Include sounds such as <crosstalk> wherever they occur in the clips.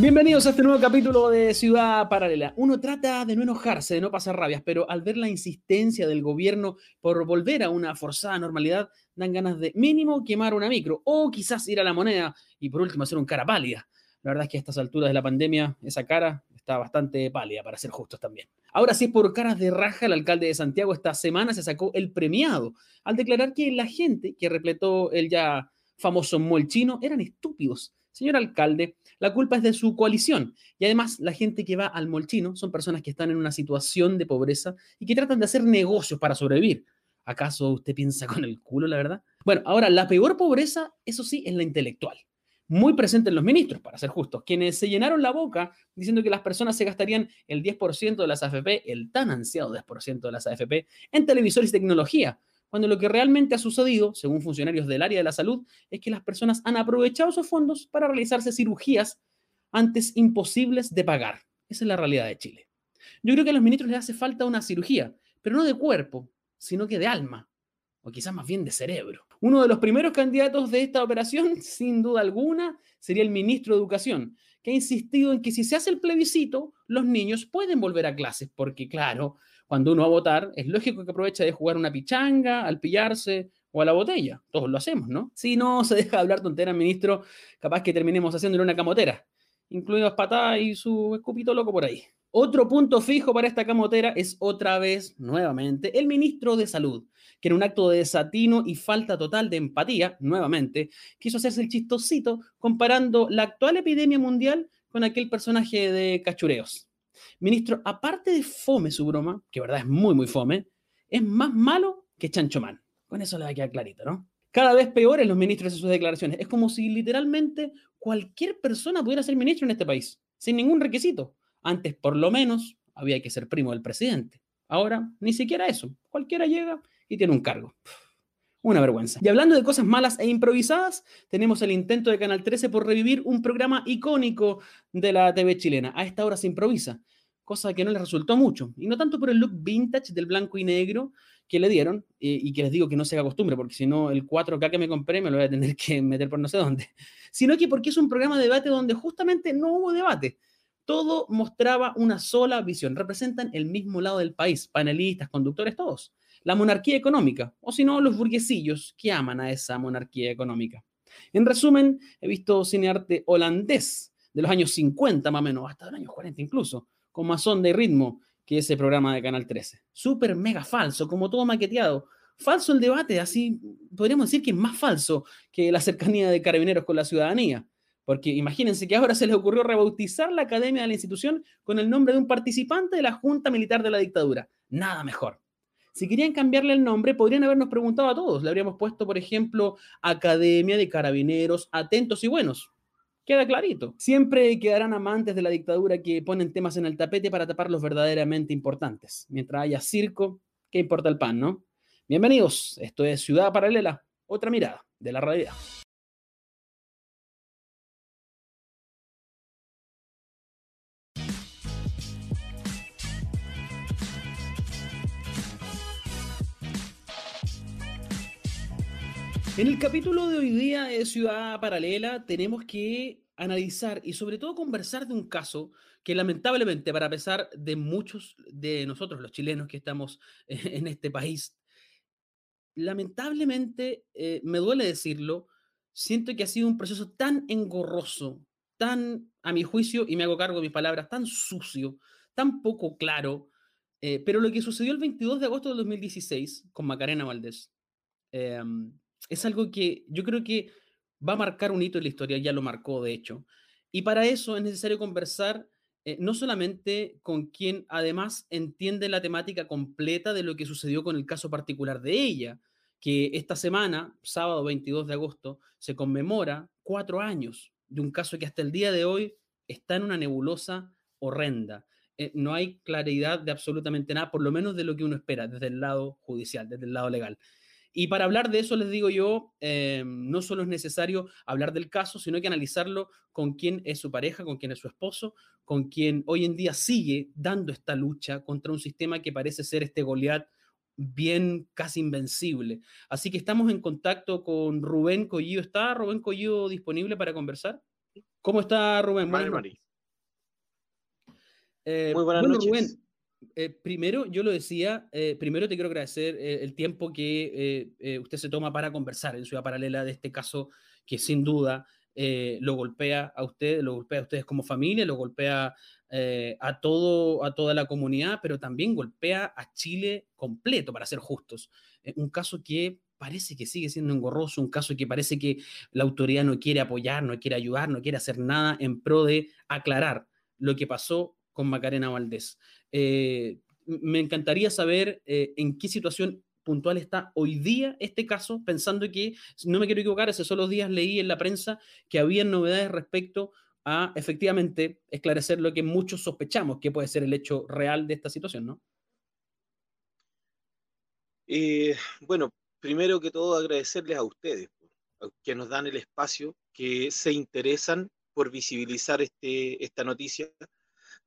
Bienvenidos a este nuevo capítulo de Ciudad Paralela. Uno trata de no enojarse, de no pasar rabias, pero al ver la insistencia del gobierno por volver a una forzada normalidad, dan ganas de mínimo quemar una micro o quizás ir a la moneda y por último hacer un cara pálida. La verdad es que a estas alturas de la pandemia esa cara está bastante pálida, para ser justos también. Ahora sí, por caras de raja, el alcalde de Santiago esta semana se sacó el premiado al declarar que la gente que repletó el ya famoso molchino eran estúpidos. Señor alcalde, la culpa es de su coalición. Y además, la gente que va al molchino son personas que están en una situación de pobreza y que tratan de hacer negocios para sobrevivir. ¿Acaso usted piensa con el culo, la verdad? Bueno, ahora, la peor pobreza, eso sí, es la intelectual. Muy presente en los ministros, para ser justos, quienes se llenaron la boca diciendo que las personas se gastarían el 10% de las AFP, el tan ansiado 10% de las AFP, en televisores y tecnología, cuando lo que realmente ha sucedido, según funcionarios del área de la salud, es que las personas han aprovechado esos fondos para realizarse cirugías antes imposibles de pagar. Esa es la realidad de Chile. Yo creo que a los ministros les hace falta una cirugía, pero no de cuerpo, sino que de alma, o quizás más bien de cerebro. Uno de los primeros candidatos de esta operación, <laughs> sin duda alguna, sería el ministro de Educación, que ha insistido en que si se hace el plebiscito, los niños pueden volver a clases, porque claro, cuando uno va a votar, es lógico que aproveche de jugar una pichanga, al pillarse o a la botella. Todos lo hacemos, ¿no? Si no <laughs> se deja de hablar tontera, ministro, capaz que terminemos haciéndole una camotera, incluidas patadas y su escupito loco por ahí. Otro punto fijo para esta camotera es otra vez, nuevamente, el ministro de Salud, que en un acto de desatino y falta total de empatía, nuevamente, quiso hacerse el chistosito comparando la actual epidemia mundial con aquel personaje de cachureos. Ministro, aparte de fome su broma, que verdad es muy, muy fome, es más malo que Chancho Man. Con eso le va a quedar clarito, ¿no? Cada vez peores los ministros en sus declaraciones. Es como si literalmente cualquier persona pudiera ser ministro en este país, sin ningún requisito. Antes, por lo menos, había que ser primo del presidente. Ahora, ni siquiera eso. Cualquiera llega y tiene un cargo. Una vergüenza. Y hablando de cosas malas e improvisadas, tenemos el intento de Canal 13 por revivir un programa icónico de la TV chilena. A esta hora se improvisa cosa que no les resultó mucho. Y no tanto por el look vintage del blanco y negro que le dieron, eh, y que les digo que no se haga costumbre, porque si no, el 4K que me compré me lo voy a tener que <laughs> meter por no sé dónde, <laughs> sino que porque es un programa de debate donde justamente no hubo debate. Todo mostraba una sola visión. Representan el mismo lado del país, panelistas, conductores, todos. La monarquía económica, o si no, los burguesillos que aman a esa monarquía económica. En resumen, he visto cinearte holandés de los años 50 más o menos, hasta los años 40 incluso, con más onda y ritmo que ese programa de Canal 13. Súper mega falso, como todo maqueteado. Falso el debate, así podríamos decir que es más falso que la cercanía de carabineros con la ciudadanía. Porque imagínense que ahora se les ocurrió rebautizar la academia de la institución con el nombre de un participante de la Junta Militar de la Dictadura. Nada mejor. Si querían cambiarle el nombre, podrían habernos preguntado a todos. Le habríamos puesto, por ejemplo, Academia de Carabineros Atentos y Buenos. Queda clarito. Siempre quedarán amantes de la dictadura que ponen temas en el tapete para tapar los verdaderamente importantes. Mientras haya circo, ¿qué importa el pan, no? Bienvenidos, esto es Ciudad Paralela, otra mirada de la realidad. En el capítulo de hoy día de Ciudad Paralela tenemos que analizar y sobre todo conversar de un caso que lamentablemente, para pesar de muchos de nosotros, los chilenos que estamos <laughs> en este país, lamentablemente, eh, me duele decirlo, siento que ha sido un proceso tan engorroso, tan, a mi juicio, y me hago cargo de mis palabras, tan sucio, tan poco claro, eh, pero lo que sucedió el 22 de agosto de 2016 con Macarena Valdés, em, es algo que yo creo que va a marcar un hito en la historia, ya lo marcó de hecho. Y para eso es necesario conversar eh, no solamente con quien además entiende la temática completa de lo que sucedió con el caso particular de ella, que esta semana, sábado 22 de agosto, se conmemora cuatro años de un caso que hasta el día de hoy está en una nebulosa horrenda. Eh, no hay claridad de absolutamente nada, por lo menos de lo que uno espera desde el lado judicial, desde el lado legal. Y para hablar de eso, les digo yo, eh, no solo es necesario hablar del caso, sino que analizarlo con quién es su pareja, con quién es su esposo, con quien hoy en día sigue dando esta lucha contra un sistema que parece ser este Goliat bien casi invencible. Así que estamos en contacto con Rubén Collido. ¿Está Rubén Collido disponible para conversar? ¿Cómo está Rubén? Vale, Eh, Muy buenas noches. Eh, primero, yo lo decía, eh, primero te quiero agradecer el tiempo que usted se toma para conversar en Ciudad Paralela de este caso que sin duda lo golpea a usted, lo golpea a ustedes como familia, lo golpea a, todo, a toda la comunidad, pero también golpea a Chile completo, para ser justos. un caso que parece que sigue siendo engorroso, un caso que parece que la autoridad no quiere apoyar, no quiere ayudar, no quiere hacer nada en pro de aclarar lo que pasó con Macarena Valdés. Eh, me encantaría saber eh, en qué situación puntual está hoy día este caso, pensando que, no me quiero equivocar, hace solo días leí en la prensa que había novedades respecto a efectivamente esclarecer lo que muchos sospechamos que puede ser el hecho real de esta situación, ¿no? Eh, bueno, primero que todo agradecerles a ustedes que nos dan el espacio, que se interesan por visibilizar este, esta noticia.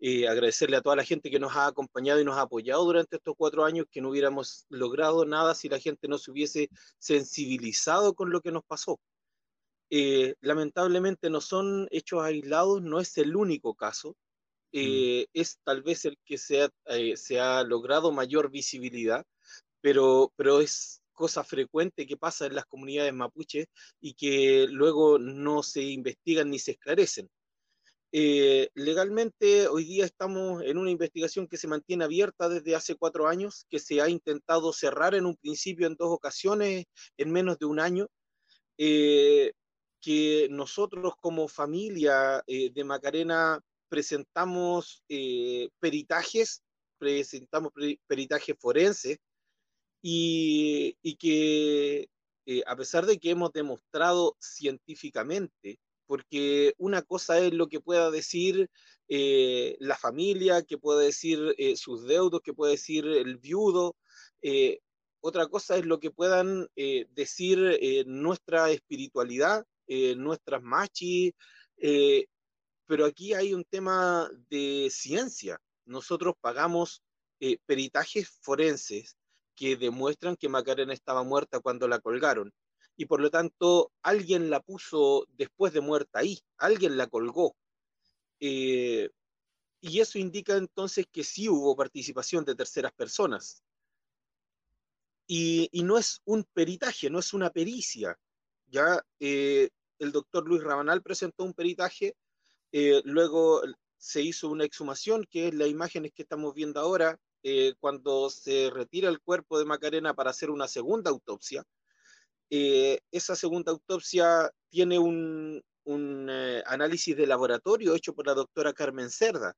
Eh, agradecerle a toda la gente que nos ha acompañado y nos ha apoyado durante estos cuatro años, que no hubiéramos logrado nada si la gente no se hubiese sensibilizado con lo que nos pasó. Eh, lamentablemente no son hechos aislados, no es el único caso, eh, mm. es tal vez el que se ha, se ha logrado mayor visibilidad, pero, pero es cosa frecuente que pasa en las comunidades mapuches y que luego no se investigan ni se esclarecen. Eh, legalmente, hoy día estamos en una investigación que se mantiene abierta desde hace cuatro años, que se ha intentado cerrar en un principio en dos ocasiones en menos de un año, eh, que nosotros como familia eh, de Macarena presentamos peritajes, presentamos peritajes forenses y, que eh, a pesar de que hemos demostrado científicamente, porque una cosa es lo que pueda decir eh, la familia, que pueda decir eh, sus deudos, que pueda decir el viudo, otra cosa es lo que puedan decir nuestra espiritualidad, nuestras machis, pero aquí hay un tema de ciencia. Nosotros pagamos peritajes forenses que demuestran que Macarena estaba muerta cuando la colgaron. Y por lo tanto, alguien la puso después de muerta ahí, alguien la colgó. Eh, y eso indica entonces que sí hubo participación de terceras personas. Y, no es un peritaje, no es una pericia. Ya eh, el doctor Luis Rabanal presentó un peritaje, eh, luego se hizo una exhumación, que es las imágenes que estamos viendo ahora, cuando se retira el cuerpo de Macarena para hacer una segunda autopsia, eh, esa segunda autopsia tiene un, eh, análisis de laboratorio hecho por la doctora Carmen Cerda.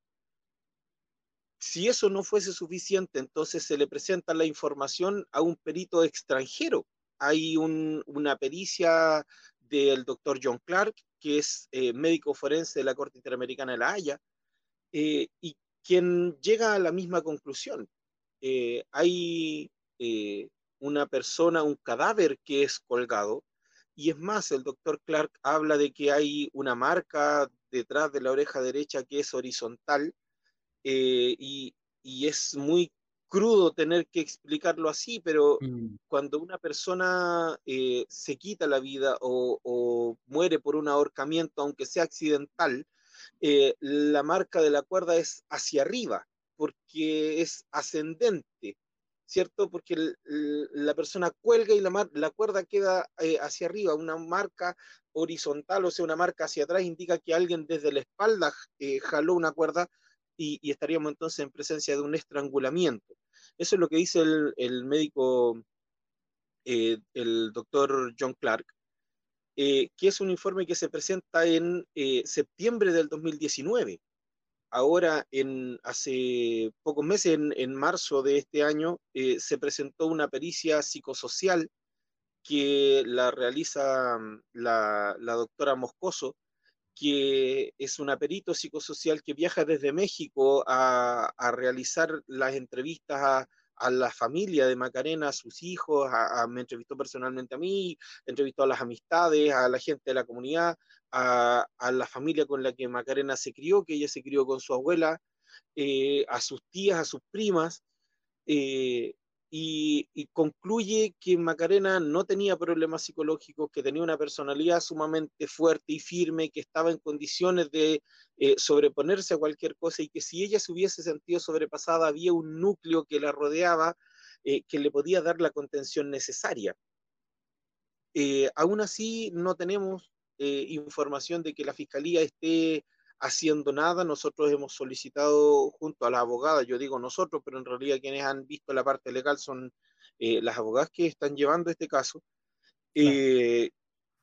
Si eso no fuese suficiente, entonces se le presenta la información a un perito extranjero. Hay una pericia del doctor John Clark, que es médico forense de la Corte Interamericana de La Haya, y quien llega a la misma conclusión. Eh, hay eh, una persona, un cadáver que es colgado, y es más, el doctor Clark habla de que hay una marca detrás de la oreja derecha que es horizontal, eh, y, es muy crudo tener que explicarlo así, pero mm. cuando una persona se quita la vida o, o, muere por un ahorcamiento, aunque sea accidental, eh, la marca de la cuerda es hacia arriba, porque es ascendente, ¿cierto? Porque la persona cuelga y la, la cuerda queda eh, hacia arriba, una marca horizontal, o sea, una marca hacia atrás indica que alguien desde la espalda eh, jaló una cuerda y, estaríamos entonces en presencia de un estrangulamiento. Eso es lo que dice el, médico, el doctor John Clark. Eh, que es un informe que se presenta en eh, septiembre del 2019. Ahora, hace pocos meses, en, marzo de este año, eh, se presentó una pericia psicosocial que la realiza mm, la, doctora Moscoso, que es una perito psicosocial que viaja desde México a, a realizar las entrevistas a, a la familia de Macarena, a sus hijos, me entrevistó personalmente a mí, entrevistó a las amistades, a la gente de la comunidad, a, la familia con la que Macarena se crió, que ella se crió con su abuela, eh, a sus tías, a sus primas, eh, y, concluye que Macarena no tenía problemas psicológicos, que tenía una personalidad sumamente fuerte y firme, que estaba en condiciones de eh, sobreponerse a cualquier cosa y que si ella se hubiese sentido sobrepasada había un núcleo que la rodeaba eh, que le podía dar la contención necesaria. Eh, aún así, no tenemos información de que la Fiscalía esté haciendo nada. Nosotros hemos solicitado junto a la abogada, yo digo nosotros, pero en realidad quienes han visto la parte legal son eh, las abogadas que están llevando este caso. Eh,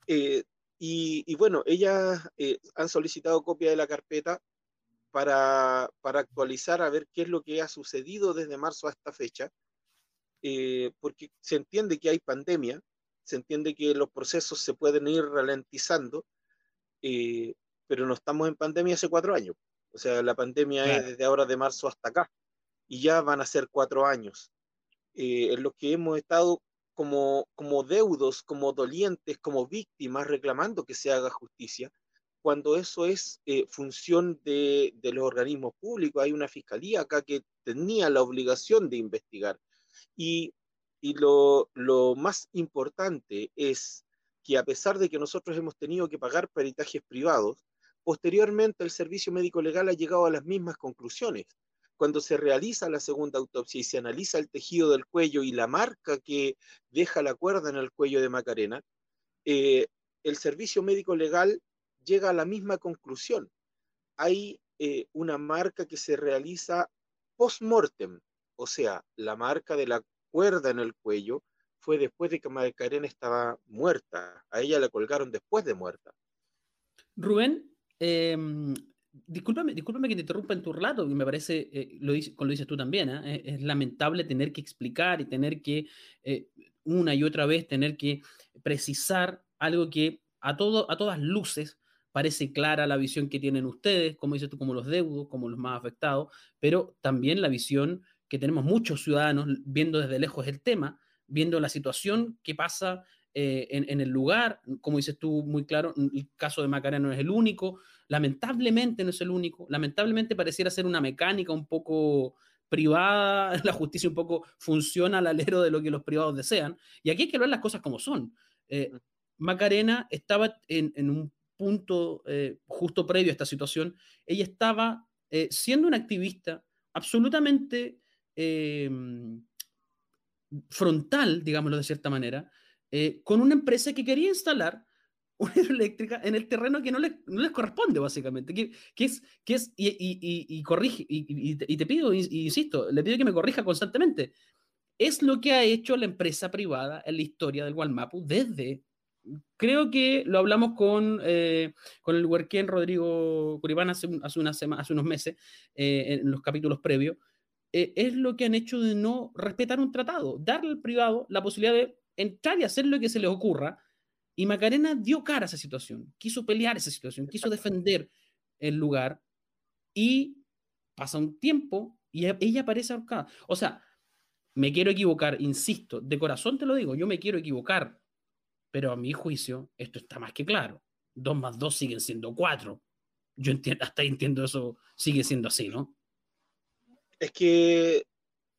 eh, y, bueno, ellas han solicitado copia de la carpeta para, para, actualizar a ver qué es lo que ha sucedido desde marzo a esta fecha, porque se entiende que hay pandemia, se entiende que los procesos se pueden ir ralentizando, pero no estamos en pandemia hace cuatro años. O sea, la pandemia es desde ahora de marzo hasta acá y ya van a ser cuatro años eh, en los que hemos estado como, como deudos, como dolientes, como víctimas reclamando que se haga justicia, cuando eso es eh, función de, de, los organismos públicos. Hay una fiscalía acá que tenía la obligación de investigar. Y, y lo, lo más importante es que a pesar de que nosotros hemos tenido que pagar peritajes privados, Posteriormente, el servicio médico legal ha llegado a las mismas conclusiones. Cuando se realiza la segunda autopsia y se analiza el tejido del cuello y la marca que deja la cuerda en el cuello de Macarena, eh, el servicio médico legal llega a la misma conclusión. Hay eh, una marca que se realiza post-mortem, o sea, la marca de la cuerda en el cuello fue después de que Macarena estaba muerta. A ella la colgaron después de muerta. Rubén, eh, discúlpame, discúlpame que te interrumpa en tu relato, y me parece, eh, lo, dices, lo dices tú también, ¿eh? es, lamentable tener que explicar y tener que, eh, una y otra vez, tener que precisar algo que a, todo, a todas luces parece clara la visión que tienen ustedes, como dices tú, como los deudos, como los más afectados, pero también la visión que tenemos muchos ciudadanos viendo desde lejos el tema, viendo la situación que pasa eh, en, el lugar, como dices tú muy claro, el caso de Macarena no es el único, lamentablemente no es el único, lamentablemente pareciera ser una mecánica un poco privada, <laughs> la justicia un poco funciona al alero de lo que los privados desean, y aquí hay que ver las cosas como son. Eh. Macarena estaba en, un punto eh, justo previo a esta situación, ella estaba siendo una activista absolutamente frontal, digámoslo de cierta manera, eh, con una empresa que quería instalar una <laughs> eléctrica en el terreno que no, le, no les corresponde, básicamente. Que, que es, que es y, y, y corrige, y, te pido, insisto, le pido que me corrija constantemente. Es lo que ha hecho la empresa privada en la historia del Walmapu desde. Creo que lo hablamos con, eh, con el huerquén Rodrigo Curibán hace, hace, una hace unos meses, eh, en los capítulos previos. es lo que han hecho de no respetar un tratado, darle al privado la posibilidad de entrar y hacer lo que se les ocurra. Y Macarena dio cara a esa situación, quiso pelear esa situación, quiso defender el lugar y pasa un tiempo y e-, ella aparece ahorcada. O sea, me quiero equivocar, insisto, de corazón te lo digo, yo me quiero equivocar, pero a mi juicio esto está más que claro. Dos más dos siguen siendo cuatro. Yo entiendo, hasta entiendo eso, sigue siendo así, ¿no? Es que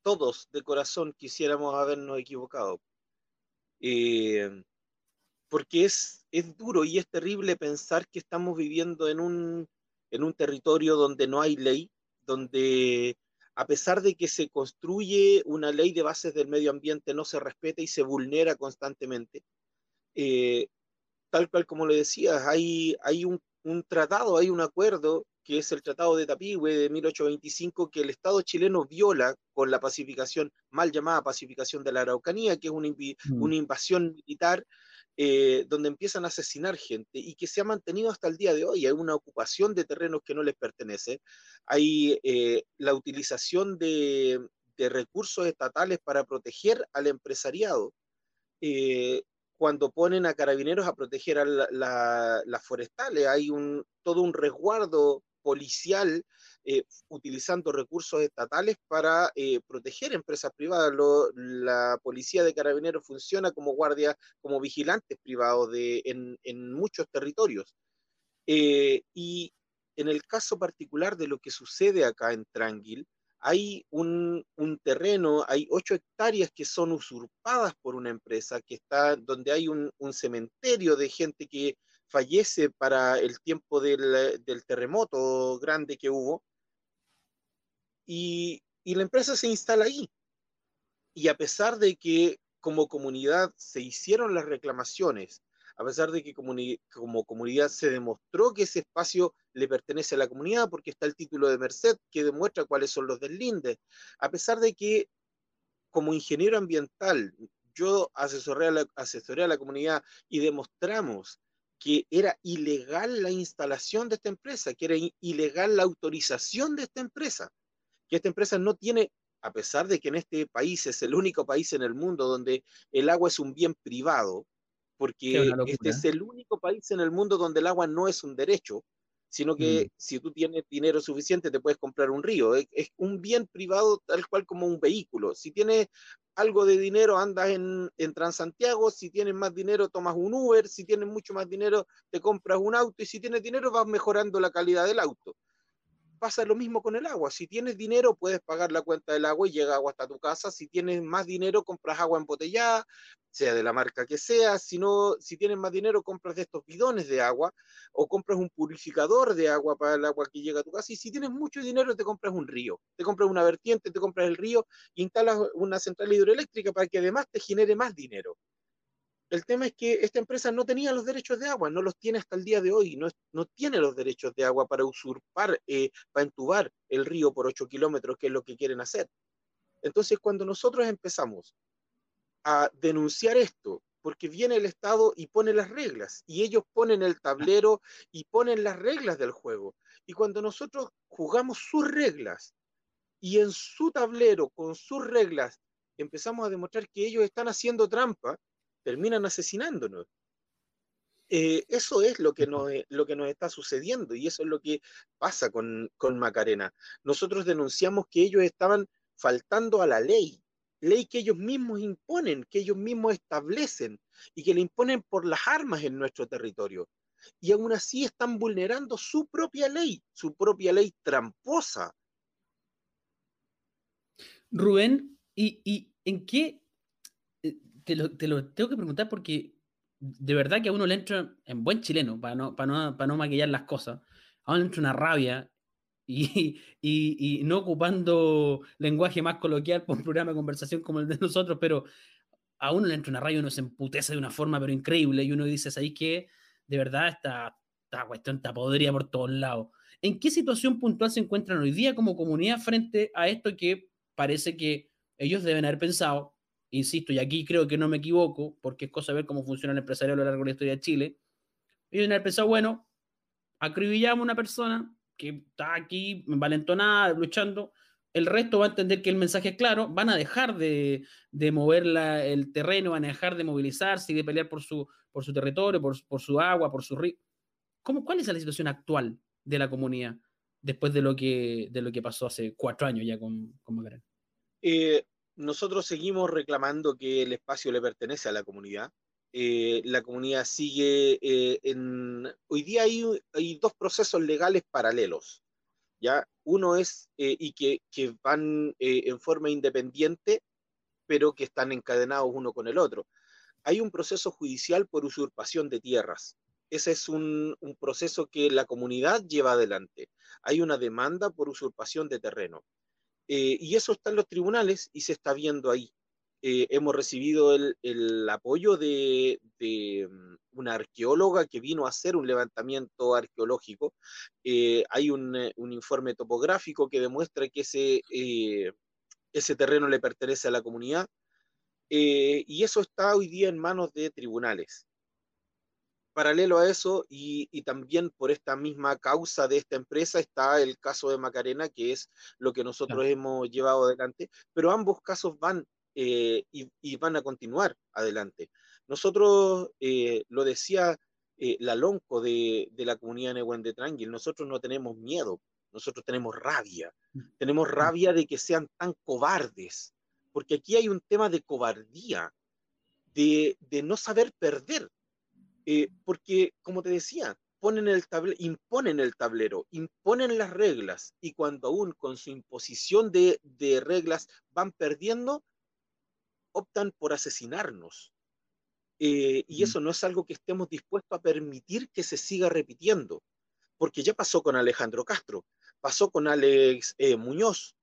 todos de corazón quisiéramos habernos equivocado, eh, porque es, es duro y es terrible pensar que estamos viviendo en un, en un territorio donde no hay ley, donde a pesar de que se construye una ley de bases del medio ambiente, no se respeta y se vulnera constantemente. Eh, tal cual como le decías, hay, hay un, un, tratado, hay un acuerdo que es el Tratado de Tapigüe de 1825, que el Estado chileno viola con la pacificación, mal llamada pacificación de la Araucanía, que es una, mm. una invasión militar eh, donde empiezan a asesinar gente y que se ha mantenido hasta el día de hoy. Hay una ocupación de terrenos que no les pertenece, hay eh, la utilización de, de, recursos estatales para proteger al empresariado. Eh, cuando ponen a carabineros a proteger a las forestales, hay un, todo un resguardo policial eh, utilizando recursos estatales para eh, proteger empresas privadas. la policía de carabineros funciona como guardia, como vigilantes privados de, en, muchos territorios. Eh, y en el caso particular de lo que sucede acá en Tranquil, hay un, terreno, hay ocho hectáreas que son usurpadas por una empresa que está donde hay un, cementerio de gente que fallece para el tiempo del, terremoto grande que hubo. Y, la empresa se instala ahí. Y a pesar de que como comunidad se hicieron las reclamaciones, a pesar de que como comunidad se demostró que ese espacio le pertenece a la comunidad porque está el título de Merced que demuestra cuáles son los deslindes, a pesar de que como ingeniero ambiental yo asesoré a la, asesoré a la comunidad y demostramos que era ilegal la instalación de esta empresa, que era ilegal la autorización de esta empresa, que esta empresa no tiene a pesar de que en este país es el único país en el mundo donde el agua es un bien privado, porque este es el único país en el mundo donde el agua no es un derecho, sino que mm. si tú tienes dinero suficiente te puedes comprar un río. Es, un bien privado tal cual como un vehículo. Si tienes algo de dinero andas en, en Transantiago, si tienes más dinero tomas un Uber, si tienes mucho más dinero te compras un auto y si tienes dinero vas mejorando la calidad del auto pasa lo mismo con el agua. Si tienes dinero, puedes pagar la cuenta del agua y llega agua hasta tu casa. Si tienes más dinero, compras agua embotellada, sea de la marca que sea. Si, no, si tienes más dinero, compras de estos bidones de agua o compras un purificador de agua para el agua que llega a tu casa. Y si tienes mucho dinero, te compras un río. Te compras una vertiente, te compras el río instalas una central hidroeléctrica para que además te genere más dinero. El tema es que esta empresa no tenía los derechos de agua, no los tiene hasta el día de hoy, no, no tiene los derechos de agua para usurpar, eh, para entubar el río por 8 kilómetros, que es lo que quieren hacer. Entonces, cuando nosotros empezamos a denunciar esto, porque viene el Estado y pone las reglas, y ellos ponen el tablero y ponen las reglas del juego. Y cuando nosotros jugamos sus reglas y en su tablero, con sus reglas, empezamos a demostrar que ellos están haciendo trampa, terminan asesinándonos. Eh, eso es lo que, nos, lo que nos está sucediendo y eso es lo que pasa con, con Macarena. Nosotros denunciamos que ellos estaban faltando a la ley, ley que ellos mismos imponen, que ellos mismos establecen y que le imponen por las armas en nuestro territorio. Y aún así están vulnerando su propia ley, su propia ley tramposa. Rubén, ¿y, y en qué te lo, tengo que preguntar porque de verdad que a uno le entra, en buen chileno, para no, para no, maquillar las cosas, a uno le entra una rabia y, <laughs> y, y, no ocupando lenguaje más coloquial por un programa de conversación como el de nosotros, pero a uno le entra una rabia uno se emputece de una forma pero increíble y uno dice, ¿sabéis qué? De verdad esta, esta cuestión está podría por todos lados. ¿En qué situación puntual se encuentran hoy día como comunidad frente a esto que parece que ellos deben haber pensado, insisto, y aquí creo que no me equivoco, porque es cosa de ver cómo funciona el empresario a lo largo de la historia de Chile, y en el pensado, bueno, acribillamos a una persona que está aquí envalentonada, luchando, el resto va a entender que el mensaje es claro, van a dejar de, de mover el terreno, van a dejar de movilizarse y de pelear por su, por su territorio, por, por su agua, por su río. ¿Cómo, ¿Cuál es la situación actual de la comunidad después de lo que, de lo que pasó hace cuatro años ya con, con? Eh, nosotros seguimos reclamando que el espacio le pertenece a la comunidad. Eh, la comunidad sigue eh, en... Hoy día hay, hay, dos procesos legales paralelos. ¿ya? Uno es, eh, y que, que van en forma independiente, pero que están encadenados uno con el otro. Hay un proceso judicial por usurpación de tierras. Ese es un, un proceso que la comunidad lleva adelante. Hay una demanda por usurpación de terreno eh, y eso está en los tribunales y se está viendo ahí. Eh, hemos recibido el, apoyo de, mm, una arqueóloga que vino a hacer un levantamiento arqueológico. Eh, hay un, informe topográfico que demuestra que ese, ese terreno le pertenece a la comunidad. y eso está hoy día en manos de tribunales paralelo a eso y, también por esta misma causa de esta empresa está el caso de Macarena, que es lo que nosotros hemos llevado adelante, pero ambos casos van eh, y, van a continuar adelante. Nosotros, eh, lo decía eh, la lonco de, la comunidad de Tranquil, nosotros no tenemos miedo, nosotros tenemos rabia, tenemos rabia de que sean tan cobardes, porque aquí hay un tema de cobardía, de, de no saber perder, eh, porque, como te decía, ponen el imponen el tablero, imponen las reglas y cuando aún con su imposición de, reglas van perdiendo, optan por asesinarnos. Eh, y eso no es algo que estemos dispuestos a permitir que se siga repitiendo, porque ya pasó con Alejandro Castro, pasó con Alex eh, Muñoz,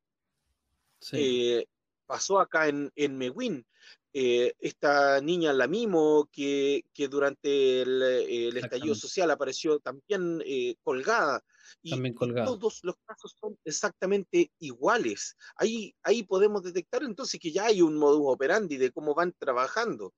eh, pasó acá en, en Meguín, eh, esta niña, la Mimo, que, que durante el, estallido social apareció también eh, colgada. Y, todos los casos son exactamente iguales. Ahí, ahí podemos detectar entonces que ya hay un modus operandi de cómo van trabajando.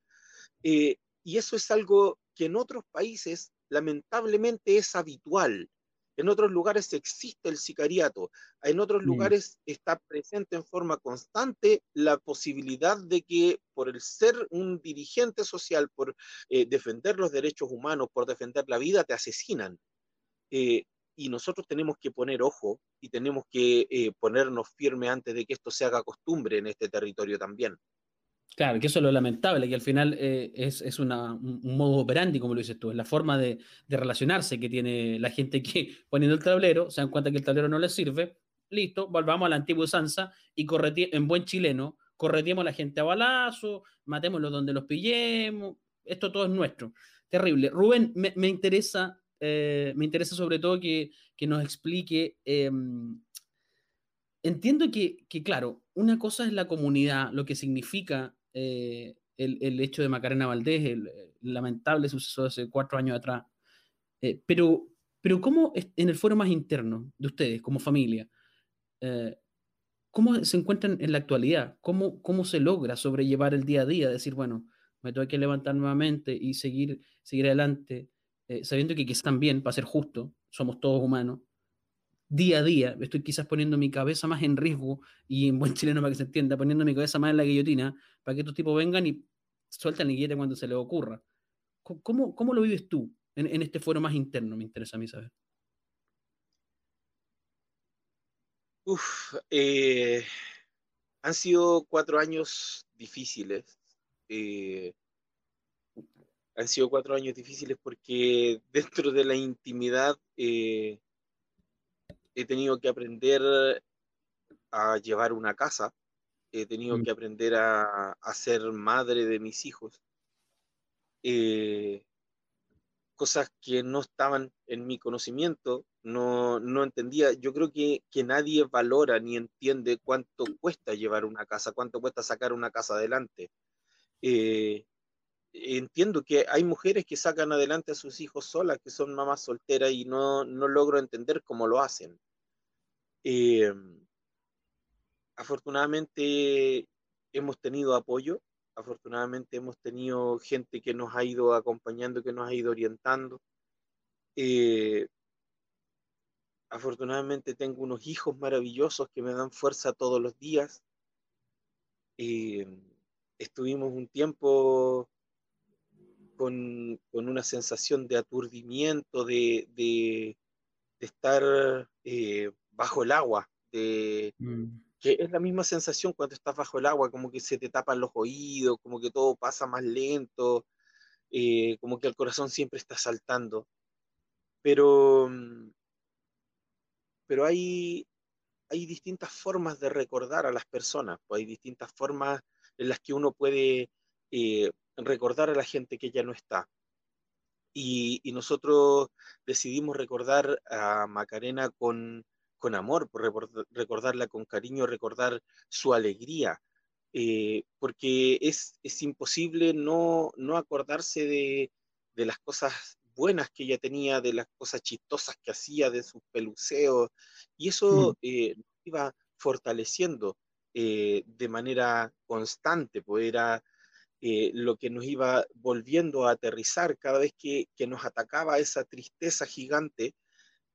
Eh, y eso es algo que en otros países lamentablemente es habitual. En otros lugares existe el sicariato, en otros mm. lugares está presente en forma constante la posibilidad de que por el ser un dirigente social, por eh, defender los derechos humanos, por defender la vida, te asesinan. Eh, y nosotros tenemos que poner ojo y tenemos que eh, ponernos firme antes de que esto se haga costumbre en este territorio también. Claro, que eso es lo lamentable, que al final eh, es, un modo operandi, como lo dices tú, es la forma de, relacionarse que tiene la gente que <laughs> poniendo el tablero, se dan cuenta que el tablero no les sirve, listo, volvamos a la antigua usanza y en buen chileno, corretiemos a la gente a balazo, matémoslos donde los pillemos, esto todo es nuestro. Terrible. Rubén, me, interesa, eh, me interesa sobre todo que, nos explique em, entiendo que, claro, una cosa es la comunidad, lo que significa eh, el, hecho de Macarena Valdés, el, lamentable suceso de hace cuatro años atrás. Eh, pero, pero ¿cómo en el foro más interno de ustedes como familia, eh, cómo se encuentran en la actualidad? ¿Cómo, ¿Cómo se logra sobrellevar el día a día? Decir, bueno, me tengo que levantar nuevamente y seguir, seguir adelante, sabiendo que quizás también, para ser justo, somos todos humanos, día a día, estoy quizás poniendo mi cabeza más en riesgo y en buen <laughs> chileno para que se entienda, poniendo mi cabeza más en la guillotina para que estos tipos vengan y sueltan el guillete cuando se les ocurra. ¿Cómo, cómo lo vives tú en, este foro más interno? Me interesa a mí saber. Uf, eh, han sido cuatro años difíciles. Eh, han sido cuatro años difíciles porque dentro de la intimidad eh, he tenido que aprender a llevar una casa, he tenido mm. que aprender a, ser madre de mis hijos. Eh, cosas que no estaban en mi conocimiento, no, entendía. Yo creo que, nadie valora ni entiende cuánto cuesta llevar una casa, cuánto cuesta sacar una casa adelante. Eh, entiendo que hay mujeres que sacan adelante a sus hijos solas, que son mamás solteras y no, logro entender cómo lo hacen. Eh, afortunadamente hemos tenido apoyo, afortunadamente hemos tenido gente que nos ha ido acompañando, que nos ha ido orientando. Eh, afortunadamente tengo unos hijos maravillosos que me dan fuerza todos los días. Eh, estuvimos un tiempo con, una sensación de aturdimiento, de, estar eh, bajo el agua, de, mm. que es la misma sensación cuando estás bajo el agua, como que se te tapan los oídos, como que todo pasa más lento, eh, como que el corazón siempre está saltando. Pero, mm, pero hay, hay distintas formas de recordar a las personas, pues hay distintas formas en las que uno puede eh, recordar a la gente que ya no está. Y, nosotros decidimos recordar a Macarena con, con amor, recordarla con cariño, recordar su alegría, eh, porque es, es, imposible no, no acordarse de, de, las cosas buenas que ella tenía, de las cosas chistosas que hacía, de sus peluceos, y eso mm. eh, iba fortaleciendo eh, de manera constante, pues era eh, lo que nos iba volviendo a aterrizar cada vez que, nos atacaba esa tristeza gigante,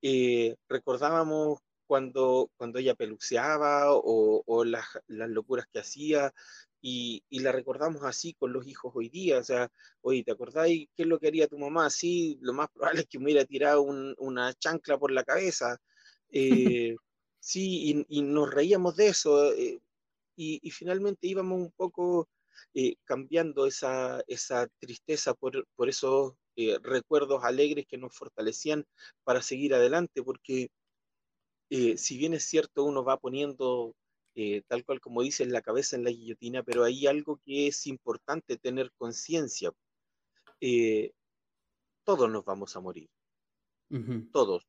eh, recordábamos cuando, cuando ella peluceaba o, las, locuras que hacía y, la recordamos así con los hijos hoy día. O sea, oye, ¿te acordáis qué es lo que haría tu mamá? Sí, lo más probable es que me hubiera tirado una chancla por la cabeza. <laughs> Eh, sí, y, nos reíamos de eso. y, finalmente íbamos un poco eh, cambiando esa, esa tristeza por, por esos eh, recuerdos alegres que nos fortalecían para seguir adelante, porque eh, si bien es cierto, uno va poniendo, eh, tal cual como dices, la cabeza en la guillotina, pero hay algo que es importante tener conciencia. todos nos vamos a morir. Todos.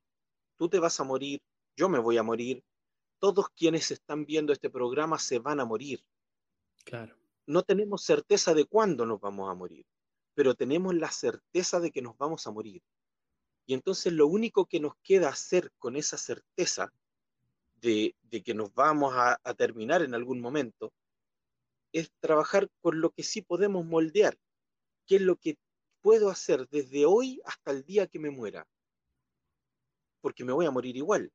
Tú te vas a morir, yo me voy a morir, todos quienes están viendo este programa se van a morir. Claro. No tenemos certeza de cuándo nos vamos a morir, pero tenemos la certeza de que nos vamos a morir. Y entonces lo único que nos queda hacer con esa certeza de, que nos vamos a, a terminar en algún momento es trabajar con lo que sí podemos moldear, qué es lo que puedo hacer desde hoy hasta el día que me muera, porque me voy a morir igual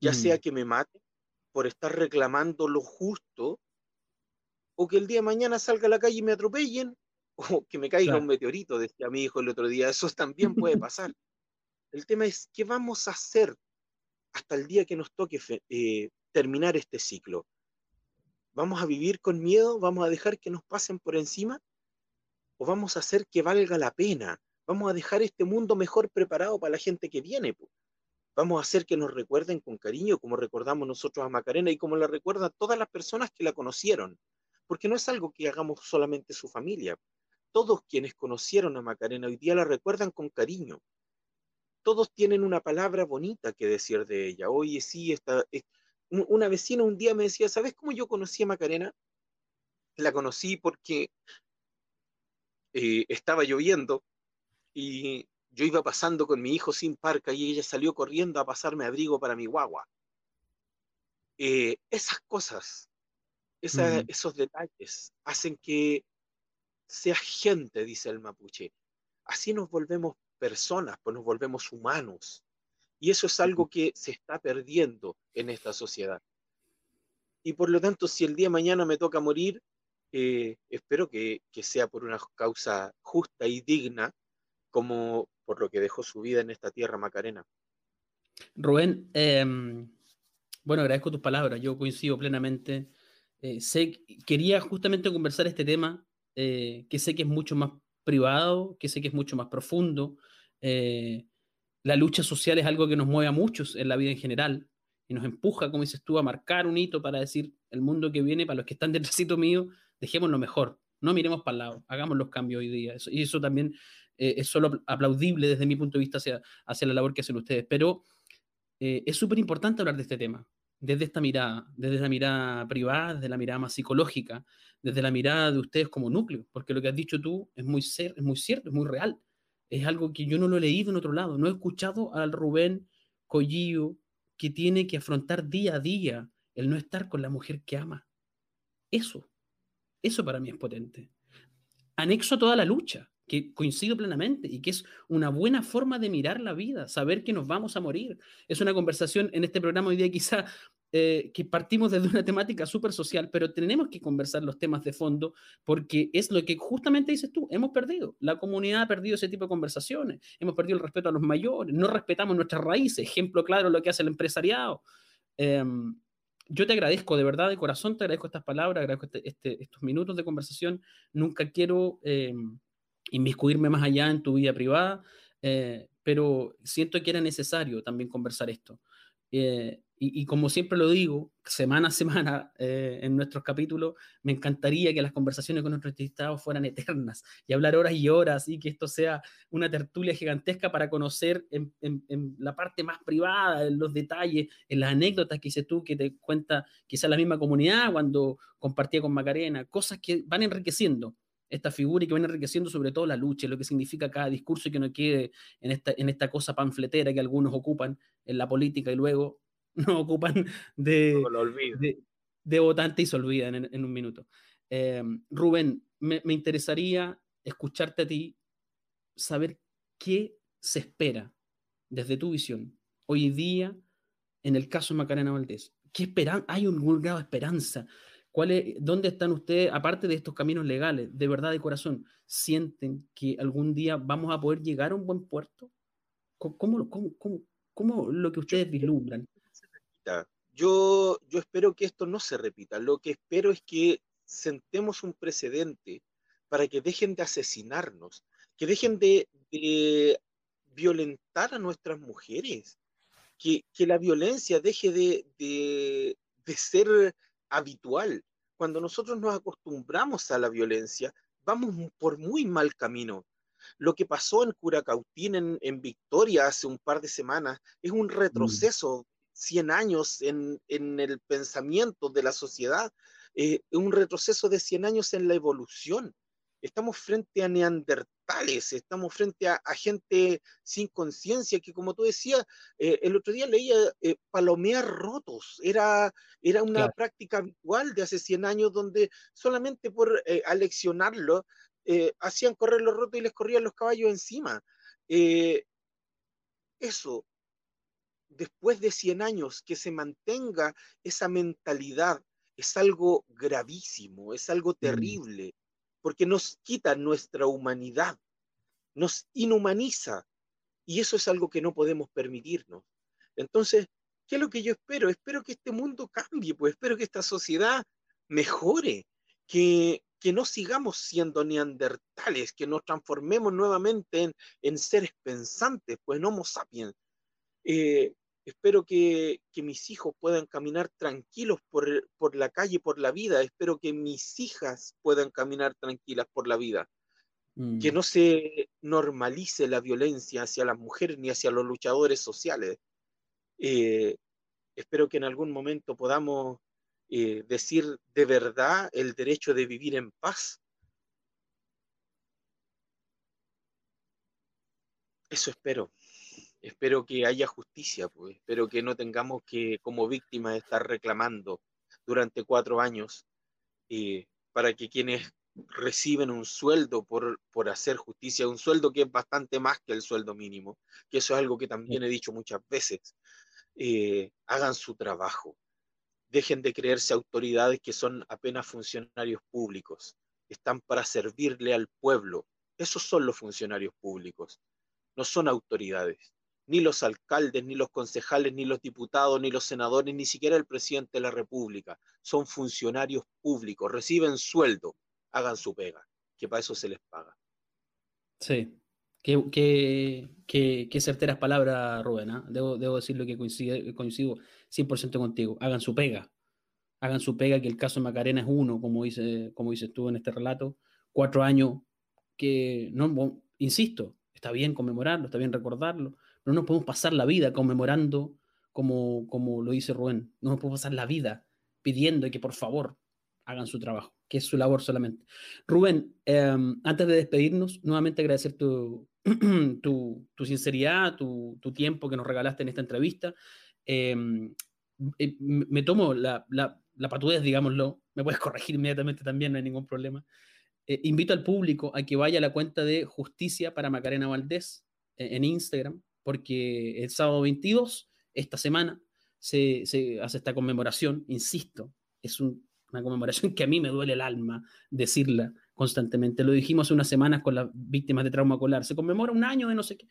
ya sea mm. que me mate por estar reclamando lo justo, o que el día de mañana salga a la calle y me atropellen, <laughs> o que me caiga un meteorito, decía mi hijo el otro día, eso <laughs> también puede <laughs> pasar. el tema es, ¿qué vamos a hacer hasta el día que nos toque eh, terminar este ciclo? ¿Vamos a vivir con miedo? ¿Vamos a dejar que nos pasen por encima? ¿O vamos a hacer que valga la pena? ¿Vamos a dejar este mundo mejor preparado para la gente que viene? Vamos a hacer que nos recuerden con cariño, como recordamos nosotros a Macarena y como la recuerdan todas las personas que la conocieron. Porque no es algo que hagamos solamente su familia. Todos quienes conocieron a Macarena hoy día la recuerdan con cariño. Todos tienen una palabra bonita que decir de ella. Oye, sí, esta, eh, una vecina un día me decía, ¿sabes cómo yo conocí a Macarena? La conocí porque eh, estaba lloviendo y yo iba pasando con mi hijo sin parca y ella salió corriendo a pasarme abrigo para mi guagua. Eh, esas cosas, esos detalles hacen que sea gente, dice el mapuche. Así nos volvemos personas, pues nos volvemos humanos. Y eso es algo que se está perdiendo en esta sociedad. Y por lo tanto, si el día de mañana me toca morir, eh, espero que, que, sea por una causa justa y digna, como por lo que dejó su vida en esta tierra macarena. Rubén, em, bueno, agradezco tus palabras, yo coincido plenamente. Eh, quería justamente conversar este tema, eh, que sé que es mucho más privado, que sé que es mucho más profundo. Eh, la lucha social es algo que nos mueve a muchos en la vida en general y nos empuja, como dices tú, a marcar un hito para decir el mundo que viene, para los que están <laughs> detrásito mío, dejemos lo mejor, no miremos para el lado, hagamos los cambios hoy día. y eso también eh, es solo aplaudible desde mi punto de vista hacia, hacia la labor que hacen ustedes, pero es súper importante hablar de este tema, desde esta mirada, desde la mirada privada, desde la mirada más psicológica, desde la mirada de ustedes como núcleo, porque lo que has dicho tú es muy, ser, es muy cierto, es muy real. Es algo que yo no lo he leído en otro lado, no he escuchado al Rubén Collillo que tiene que afrontar día a día el no estar con la mujer que ama. Eso, eso para mí es potente. Anexo a toda la lucha, que coincido plenamente y que es una buena forma de mirar la vida, saber que nos vamos a morir. Es una conversación en este programa hoy día quizá eh, que partimos desde una temática súper social, pero tenemos que conversar los temas de fondo porque es lo que justamente dices tú, hemos perdido, la comunidad ha perdido ese tipo de conversaciones, hemos perdido el respeto a los mayores, no respetamos nuestras raíces, ejemplo claro lo que hace el empresariado. Em, yo te agradezco de verdad, de corazón, te agradezco estas palabras, agradezco este, este, estos minutos de conversación. Nunca quiero em, inmiscuirme más allá en tu vida privada, eh, pero siento que era necesario también conversar esto. Eh, y, como siempre lo digo, semana a semana eh, en nuestros capítulos, me encantaría que las conversaciones con nuestros entrevistados fueran eternas y hablar horas y horas y que esto sea una tertulia gigantesca para conocer en, en, la parte más privada, en los detalles, en las anécdotas que hice tú, que te cuenta quizá la misma comunidad cuando compartía con Macarena, cosas que van enriqueciendo esta figura y que van enriqueciendo sobre todo la lucha, lo que significa cada discurso y que no quede en esta, en esta cosa panfletera que algunos ocupan en la política y luego <laughs> no ocupan de, de, votante y se olvidan en, un minuto. Eh, Rubén, me, me, interesaría escucharte a ti, saber qué se espera desde tu visión hoy día en el caso de Macarena Valdés. ¿Qué esperan? ¿Hay un grado de esperanza? ¿Dónde están ustedes, aparte de estos caminos legales, de verdad, de corazón, sienten que algún día vamos a poder llegar a un buen puerto? ¿Cómo, cómo, lo que ustedes vislumbran? Yo, yo espero que esto no se repita. Lo que espero es que sentemos un precedente para que dejen de asesinarnos, que dejen de, de violentar a nuestras mujeres, que, que la violencia deje de, de, de ser habitual. Cuando nosotros nos acostumbramos a la violencia, vamos por muy mal camino. Lo que pasó en Curacautín, en, en Victoria, hace un par de semanas, es un retroceso, 100 años en, en el pensamiento de la sociedad, eh, un retroceso de 100 años en la evolución. Estamos frente a neandertales, estamos frente a, a gente sin conciencia que, como tú decías, eh, el otro día leía eh, palomear rotos. Era, era una Claro. práctica habitual de hace 100 años donde solamente por eh, aleccionarlo eh, hacían correr los rotos y les corrían los caballos encima. Eso, después de 100 años, que se mantenga esa mentalidad es algo gravísimo, es algo Mm. terrible, porque nos quita nuestra humanidad, nos inhumaniza, y eso es algo que no podemos permitirnos. Entonces, ¿qué es lo que yo espero? Espero que este mundo cambie, pues espero que esta sociedad mejore, que, que no sigamos siendo neandertales, que nos transformemos nuevamente en, en seres pensantes, pues en Homo sapiens. Eh, espero que, que, mis hijos puedan caminar tranquilos por, por, la calle, por la vida. Espero que mis hijas puedan caminar tranquilas por la vida. Mm. Que no se normalice la violencia hacia las mujeres ni hacia los luchadores sociales. Eh, espero que en algún momento podamos eh, decir de verdad el derecho de vivir en paz. Eso espero espero que haya justicia, pues, espero que no tengamos que como víctimas estar reclamando durante cuatro años eh, para que quienes reciben un sueldo por, por hacer justicia, un sueldo que es bastante más que el sueldo mínimo, que eso es algo que también he dicho muchas veces, eh, hagan su trabajo, dejen de creerse autoridades que son apenas funcionarios públicos, están para servirle al pueblo, esos son los funcionarios públicos, no son autoridades ni los alcaldes, ni los concejales, ni los diputados, ni los senadores, ni siquiera el presidente de la República. Son funcionarios públicos, reciben sueldo, hagan su pega, que para eso se les paga. Sí, qué, qué, qué, qué certeras palabras, Rubén. ¿eh? Debo, debo decirlo que coincide, coincido 100% contigo. Hagan su pega, hagan su pega, que el caso Macarena es uno, como, dice, como dices tú en este relato, cuatro años que, no, insisto, está bien conmemorarlo, está bien recordarlo, no nos podemos pasar la vida conmemorando como, como lo dice Rubén. No nos podemos pasar la vida pidiendo que por favor hagan su trabajo, que es su labor solamente. Rubén, eh, antes de despedirnos, nuevamente agradecer tu, <clears throat> tu, tu sinceridad, tu, tu, tiempo que nos regalaste en esta entrevista. Eh, me tomo la, la, la, patudez, digámoslo, me puedes corregir inmediatamente también, no hay ningún problema. Eh, invito al público a que vaya a la cuenta de Justicia para Macarena Valdés en Instagram, porque el sábado 22, esta semana, se, hace esta conmemoración, insisto, es un, una conmemoración <laughs> que a mí me duele el alma decirla constantemente. Lo dijimos hace unas semanas con las víctimas de trauma colar. Se conmemora un año de no sé qué.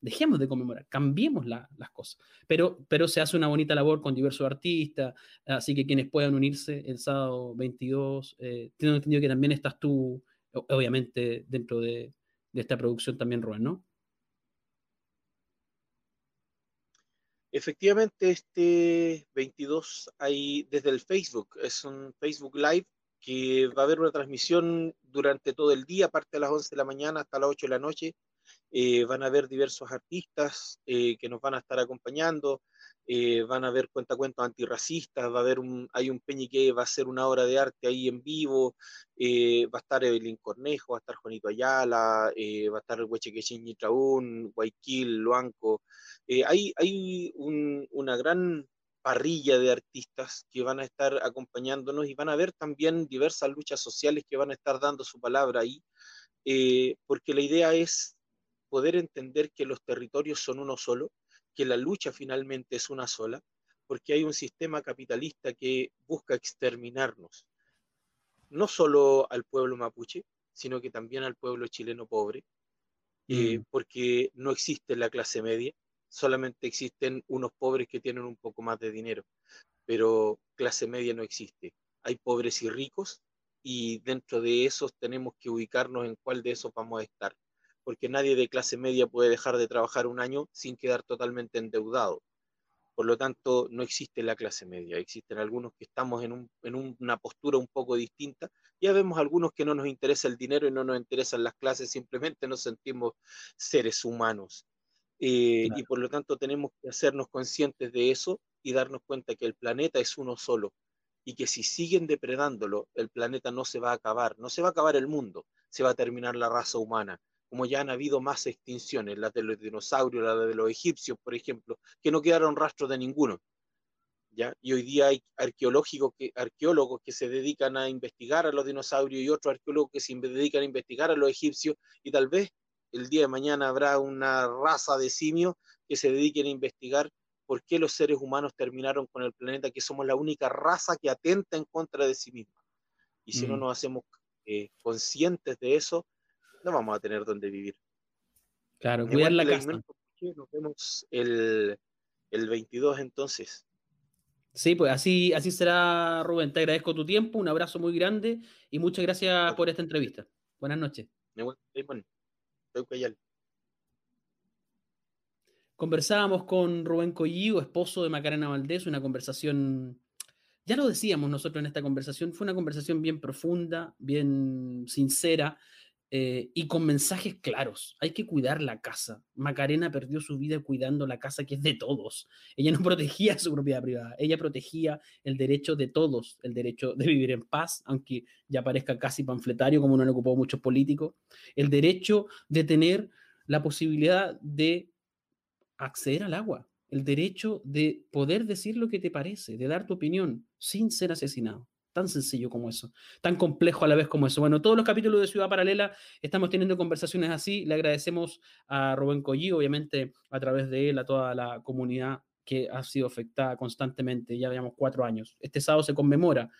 Dejemos de conmemorar, cambiemos la, las cosas. Pero, se hace una bonita labor con diversos artistas, así que quienes puedan unirse el sábado 22, eh, tengo entendido que también estás tú, obviamente, dentro de, de esta producción también, Rubén, ¿no? Efectivamente, este 22 hay desde el Facebook, es un Facebook Live que va a haber una transmisión durante todo el día, aparte de las 11 de la mañana hasta las 8 de la noche. Eh, van a haber diversos artistas eh, que nos van a estar acompañando, eh, van a haber cuentacuentos antirracistas, va a haber un, hay un peñi que va a hacer una obra de arte ahí en vivo, eh, va a estar Evelyn Cornejo, va a estar Juanito Ayala, eh, va a estar Huechequechín Traún, Guayquil, Luanco, eh, hay, hay un, una gran parrilla de artistas que van a estar acompañándonos y van a ver también diversas luchas sociales que van a estar dando su palabra ahí, eh, porque la idea es poder entender que los territorios son uno solo, que la lucha finalmente es una sola, porque hay un sistema capitalista que busca exterminarnos, no solo al pueblo mapuche, sino que también al pueblo chileno pobre, eh, mm. porque no existe la clase media, solamente existen unos pobres que tienen un poco más de dinero, pero clase media no existe. Hay pobres y ricos y dentro de esos tenemos que ubicarnos en cuál de esos vamos a estar, porque nadie de clase media puede dejar de trabajar un año sin quedar totalmente endeudado. Por lo tanto, no existe la clase media, existen algunos que estamos en, una postura un poco distinta. Ya vemos algunos que no nos interesa el dinero y no nos interesan las clases, simplemente nos sentimos seres humanos. Eh, y por lo tanto tenemos que hacernos conscientes de eso y darnos cuenta que el planeta es uno solo y que si siguen depredándolo, el planeta no se va a acabar, no se va a acabar el mundo, se va a terminar la raza humana como ya han habido más extinciones, las de los dinosaurios, las de los egipcios, por ejemplo, que no quedaron rastros de ninguno. ¿ya? Y hoy día hay arqueológicos que, arqueólogos que se dedican a investigar a los dinosaurios y otros arqueólogos que se dedican a investigar a los egipcios y tal vez el día de mañana habrá una raza de simios que se dediquen a investigar por qué los seres humanos terminaron con el planeta, que somos la única raza que atenta en contra de sí misma. Y si no mm. nos hacemos eh, conscientes de eso, no vamos a tener donde vivir. Claro, cuidar la casa. Nos vemos el, el 22 entonces. Sí, pues así, así será, Rubén. Te agradezco tu tiempo, un abrazo muy grande y muchas gracias por esta entrevista. Buenas noches. Conversábamos con Rubén Collío, esposo de Macarena Valdés, una conversación, ya lo decíamos nosotros en esta conversación, fue una conversación bien profunda, bien sincera, eh, y con mensajes claros. Hay que cuidar la casa. Macarena perdió su vida cuidando la casa que es de todos. Ella no <laughs> protegía su propiedad privada, ella protegía el derecho de todos, el derecho de vivir en paz, aunque ya parezca casi panfletario como no lo ocupó muchos políticos, el derecho de tener la posibilidad de acceder al agua, el derecho de poder decir lo que te parece, de dar tu opinión sin ser asesinado. Tan sencillo como eso, tan complejo a la vez como eso. Bueno, todos los capítulos de Ciudad Paralela estamos teniendo conversaciones así. Le agradecemos a Rubén Collí, obviamente a través de él, a toda la comunidad que ha sido afectada constantemente. Ya llevamos cuatro años. Este sábado se conmemora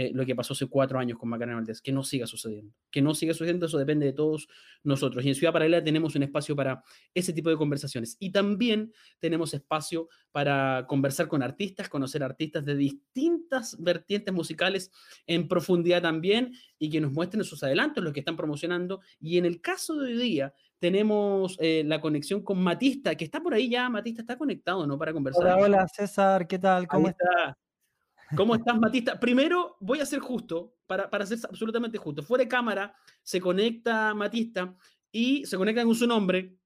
eh, lo que pasó hace cuatro años con Macarena Valdés, que no siga sucediendo. Que no siga sucediendo, eso depende de todos nosotros. Y en Ciudad Paralela tenemos un espacio para ese tipo de conversaciones. Y también tenemos espacio para conversar con artistas, conocer artistas de distintas vertientes musicales en profundidad también y que nos muestren sus adelantos, los que están promocionando. Y en el caso de hoy día, tenemos eh, la conexión con Matista, que está por ahí ya. Matista está conectado, ¿no? Para conversar. Hola, hola, César, ¿qué tal? ¿Cómo estás? ¿Cómo estás, Matista? Primero, voy a ser justo, para, para ser absolutamente justo. Fuera de cámara, se conecta Matista y se conecta con su nombre,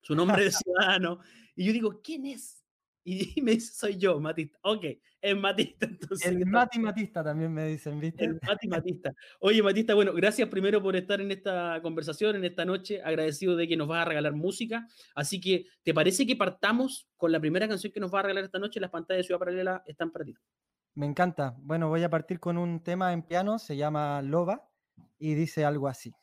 su nombre de <laughs> ciudadano. Y yo digo, ¿quién es? Y me dice, soy yo, Matista. Ok, es Matista. Entonces, el Mati Matista también me dicen, ¿viste? El Mati Matista. Oye, Matista, bueno, gracias primero por estar en esta conversación, en esta noche. Agradecido de que nos vas a regalar música. Así que, ¿te parece que partamos con la primera canción que nos va a regalar esta noche? Las pantallas de Ciudad Paralela están para ti. Me encanta. Bueno, voy a partir con un tema en piano, se llama Loba y dice algo así.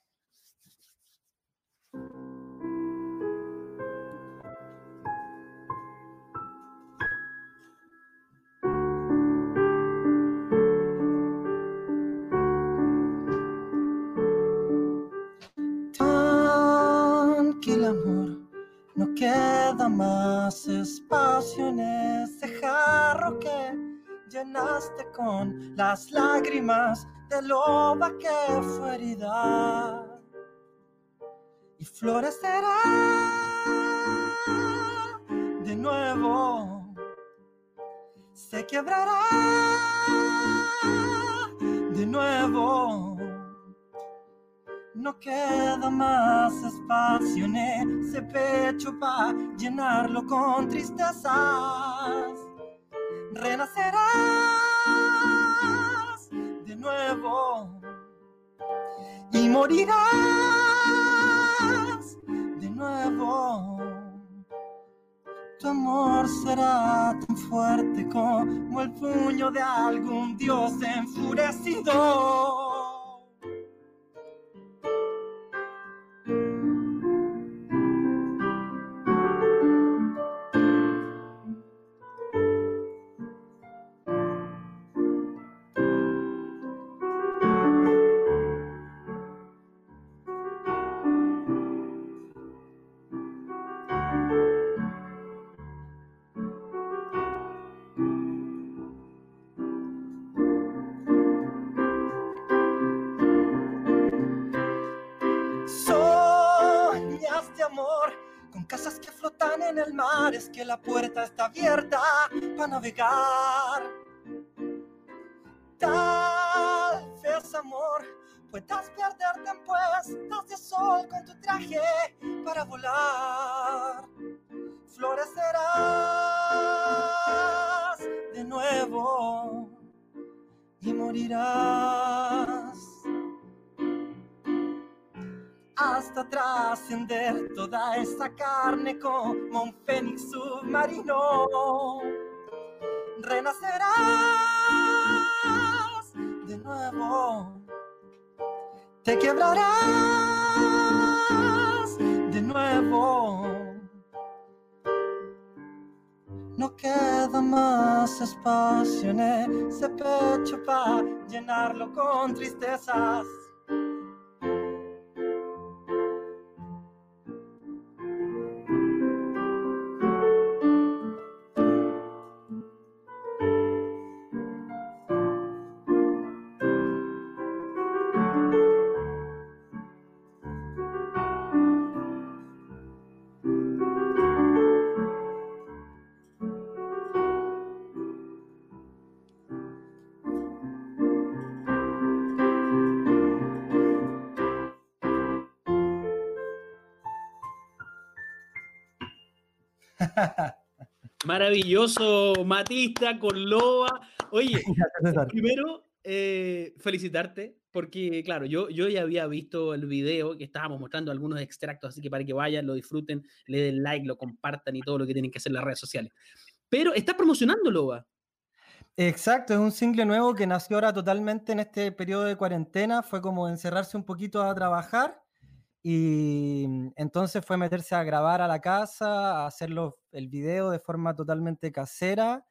Tranquilo amor, no queda más espacio en ese jarro que llenaste con las lágrimas de loba que fue herida. Y florecerá de nuevo, se quebrará de nuevo. No queda más espacio en ese pecho para llenarlo con tristezas renacerás de nuevo y morirás de nuevo. Tu amor será tan fuerte como el puño de algún dios enfurecido. Es que la puerta está abierta para navegar. Submarino. Renacerás de nuevo, te quebrarás de nuevo. No queda más espacio en ese pecho para llenarlo con tristezas. <laughs> Maravilloso, Matista, con Loba. Oye, <laughs> primero, eh, felicitarte, porque claro, yo, yo ya había visto el video que estábamos mostrando algunos extractos, así que para que vayan, lo disfruten, le den like, lo compartan y todo lo que tienen que hacer en las redes sociales. Pero estás promocionando Loba. Exacto, es un single nuevo que nació ahora totalmente en este periodo de cuarentena, fue como encerrarse un poquito a trabajar y mm, entonces fue meterse a grabar a la casa, a hacerlo el video de forma totalmente casera.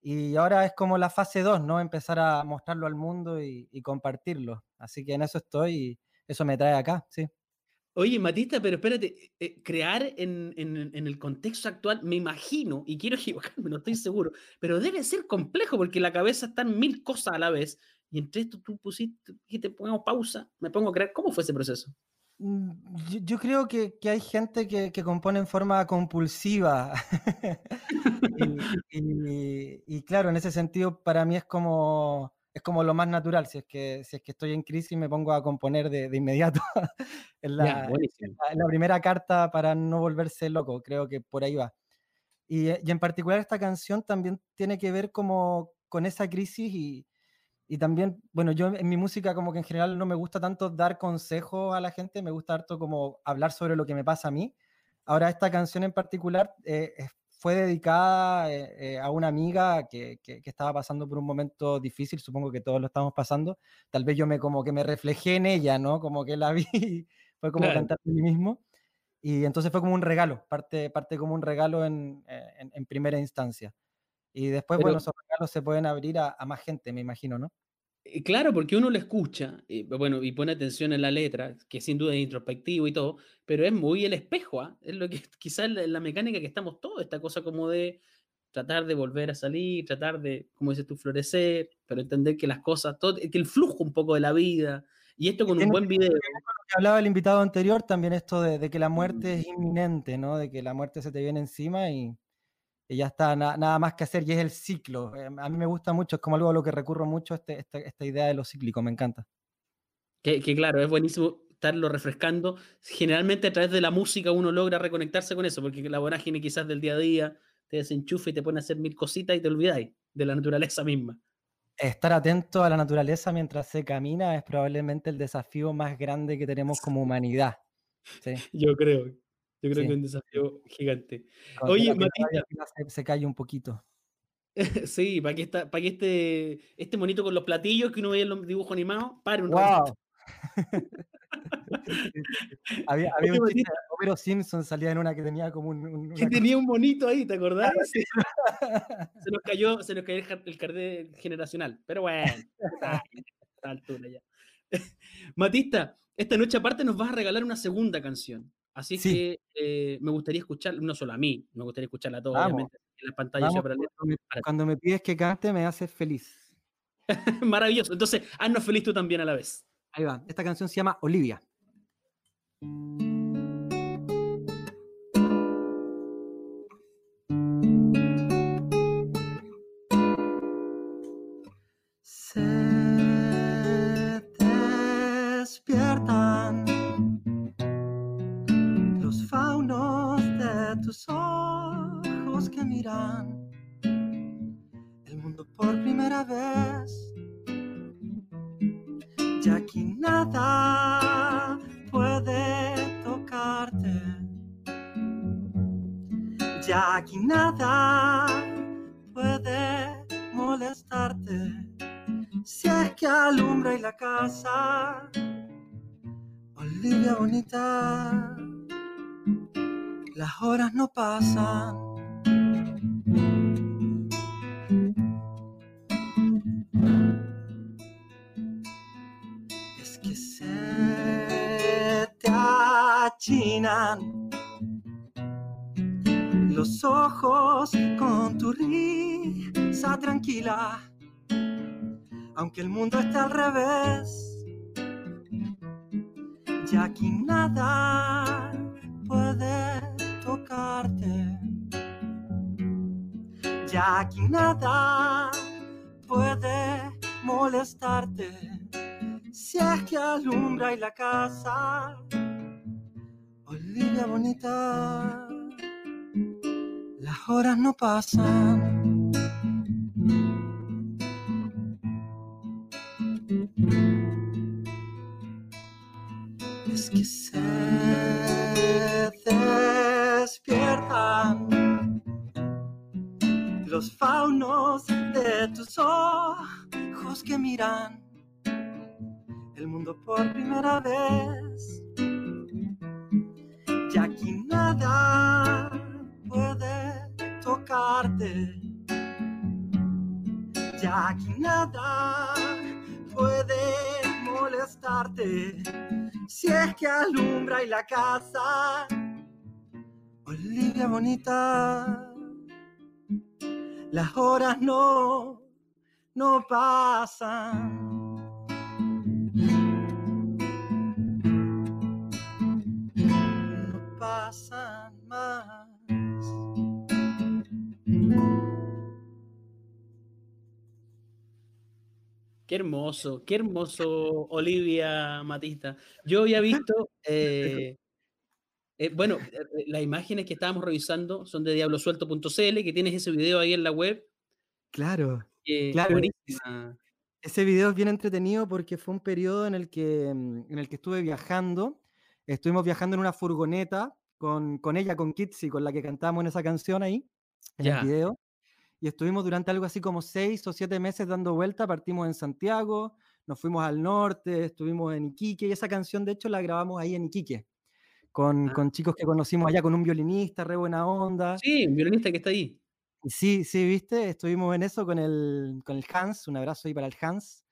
Y ahora es como la fase 2, ¿no? Empezar a mostrarlo al mundo y, compartirlo. Así que en eso estoy y eso me trae acá, sí. Oye, Matista, pero espérate, eh, crear en, en, el contexto actual, me imagino, y quiero <laughs> equivocarme, no estoy seguro, pero debe ser complejo porque la cabeza está en mil cosas a la vez. Y entre esto tú pusiste, te pongamos pausa, me pongo a creer, ¿cómo fue ese proceso? Mm, yo, creo que, hay gente que, compone en forma compulsiva. <laughs> y, claro, en ese sentido, para mí es como, es como lo más natural. Si es, que, si es que estoy en crisis, me pongo a componer de, inmediato. <laughs> en, la, la, primera carta para no volverse loco. Creo que por ahí va. Y, y en particular, esta canción también tiene que ver como con esa crisis y y también, bueno, yo en mi música como que en general no me gusta tanto dar consejos a la gente, me gusta harto como hablar sobre lo que me pasa a mí. Ahora esta canción en particular eh, fue dedicada eh, eh, a una amiga que, que, estaba pasando por un momento difícil, supongo que todos lo estamos pasando. Tal vez yo me como que me reflejé en ella, ¿no? Como que la <laughs> vi, fue como cantar a mí mismo. Y entonces fue como un regalo, parte, parte como un regalo en, en primera instancia. Y después, bueno, esos regalos se pueden abrir a, más gente, me imagino, ¿no? Eh, claro, porque uno lo escucha, y, bueno, y pone atención en la letra, que sin duda es introspectivo y todo, pero es muy el espejo, ¿ah? es lo que <laughs> quizás la, la mecánica que estamos todos, esta cosa como de tratar de volver a salir, tratar de, como dices tú, florecer, pero entender que las cosas, todo, que el flujo un poco de la vida, y esto con un buen video. Que hablaba el invitado anterior, también esto de, de, que la muerte es inminente, ¿no? De que la muerte se te viene encima y ya está, nada más que hacer, y es el ciclo. Eh, a mí me gusta mucho, es como algo a lo que recurro mucho, este, esta, esta idea de lo cíclico, me encanta. Que, que, claro, es buenísimo estarlo refrescando. Generalmente a través de la música uno logra reconectarse con eso, porque la vorágine quizás del día a día te desenchufa y te pone a hacer mil cositas y te olvidáis de la naturaleza misma. Estar atento a la naturaleza mientras se camina es probablemente el desafío más grande que tenemos como humanidad. ¿sí? <laughs> Yo creo, yo creo que es un desafío gigante. Oye, Matita. Se, cae un poquito. <laughs> sí, para que, está, para que este, este monito con los platillos que uno veía en los dibujos animados, pare un wow. <laughs> había, <laughs> había un chiste, Homero Simpson salía en una que tenía como un. que tenía un monito ahí, ¿te acordás? se nos cayó, se nos cayó el, carnet generacional, pero bueno, a esta altura ya. Matista, esta noche aparte nos vas a regalar una segunda canción. Así que eh, me gustaría escuchar, no solo a mí, me gustaría escucharla a todos, obviamente, en la pantalla. cuando, me, pides que cante, me haces feliz. <laughs> Maravilloso. Entonces, haznos feliz tú también a la vez. Ahí va. Esta canción se llama Olivia. Miran el mundo por primera vez. Ya aquí nada puede tocarte. Ya aquí nada puede molestarte. Si es que alumbra y la casa, Olivia bonita las horas no pasan. Achinan los ojos con tu risa tranquila, aunque el mundo está al revés. Ya aquí nada puede tocarte. Ya aquí nada puede molestarte. Si es que alumbra y la casa, Olivia bonita, las horas no pasan. Es que los faunos de tus ojos que miran el mundo por primera vez. Ya aquí nada puede molestarte. Si es que alumbra y la casa Olivia bonita, las horas no, no pasan. Qué hermoso, qué hermoso, Olivia Matista. Yo había visto <laughs> eh, eh, bueno, eh, las imágenes que estábamos revisando son de diablosuelto.cl, que tienes ese video ahí en la web. Claro, claro. Ese video es bien entretenido porque fue un periodo en el que, mm, en el que estuve viajando. Estuvimos viajando en una furgoneta con, con ella, con Kitsi, con la que cantamos en esa canción ahí, en el video. Y estuvimos durante algo así como seis o siete meses dando vuelta. Partimos en Santiago, nos fuimos al norte, estuvimos en Iquique y esa canción de hecho la grabamos ahí en Iquique. Ah. con, chicos que conocimos allá, con un violinista, re buena onda. Sí, un violinista que está ahí. Sí, sí, viste, estuvimos en eso con el, con el Hans, un abrazo ahí para el Hans.